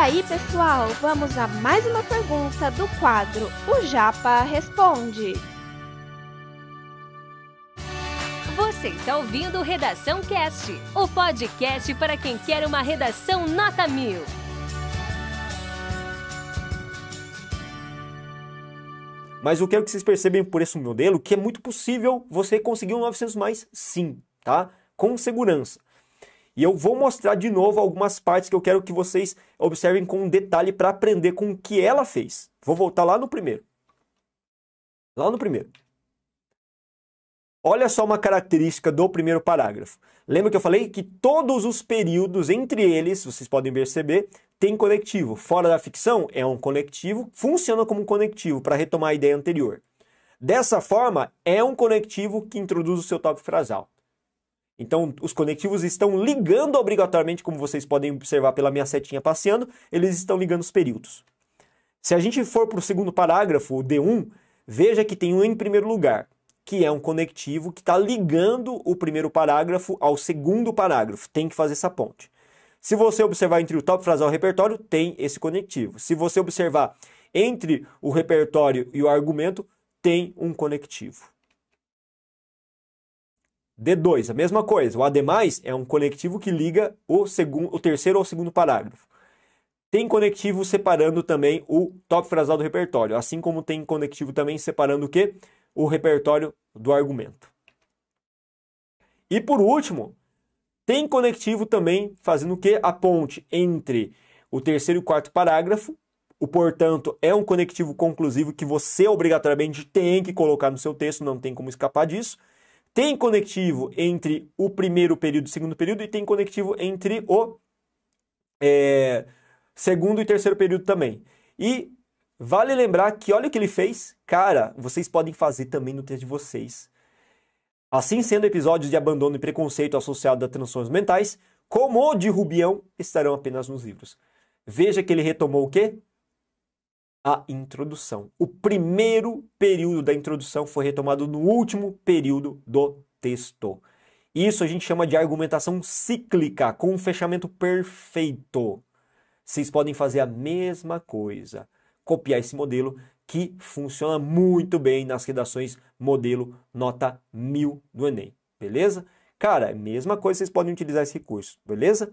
aí, pessoal, vamos a mais uma pergunta do quadro O Japa Responde. Você está ouvindo Redação Cast, o podcast para quem quer uma redação nota mil. Mas eu quero que vocês percebam por esse modelo que é muito possível você conseguir um 900 mais sim, tá? Com segurança. E eu vou mostrar de novo algumas partes que eu quero que vocês observem com detalhe para aprender com o que ela fez. Vou voltar lá no primeiro. Lá no primeiro. Olha só uma característica do primeiro parágrafo. Lembra que eu falei que todos os períodos entre eles, vocês podem perceber, tem conectivo. Fora da ficção, é um conectivo, funciona como um conectivo para retomar a ideia anterior. Dessa forma, é um conectivo que introduz o seu tópico frasal. Então, os conectivos estão ligando obrigatoriamente, como vocês podem observar pela minha setinha passeando, eles estão ligando os períodos. Se a gente for para o segundo parágrafo, o D1, veja que tem um em primeiro lugar, que é um conectivo que está ligando o primeiro parágrafo ao segundo parágrafo. Tem que fazer essa ponte. Se você observar entre o top frasal e o repertório, tem esse conectivo. Se você observar entre o repertório e o argumento, tem um conectivo. D2, a mesma coisa. O ademais é um conectivo que liga o, segundo, o terceiro ao segundo parágrafo. Tem conectivo separando também o top frasal do repertório, assim como tem conectivo também separando o que? O repertório do argumento. E por último, tem conectivo também fazendo o que? A ponte entre o terceiro e o quarto parágrafo. O portanto é um conectivo conclusivo que você obrigatoriamente tem que colocar no seu texto, não tem como escapar disso. Tem conectivo entre o primeiro período e o segundo período, e tem conectivo entre o é, segundo e terceiro período também. E vale lembrar que olha o que ele fez, cara, vocês podem fazer também no texto de vocês. Assim sendo, episódios de abandono e preconceito associados a transtornos mentais, como o de Rubião, estarão apenas nos livros. Veja que ele retomou o quê? A introdução. O primeiro período da introdução foi retomado no último período do texto. Isso a gente chama de argumentação cíclica, com um fechamento perfeito. Vocês podem fazer a mesma coisa, copiar esse modelo que funciona muito bem nas redações modelo nota 1000 do Enem, beleza? Cara, mesma coisa, vocês podem utilizar esse recurso, beleza?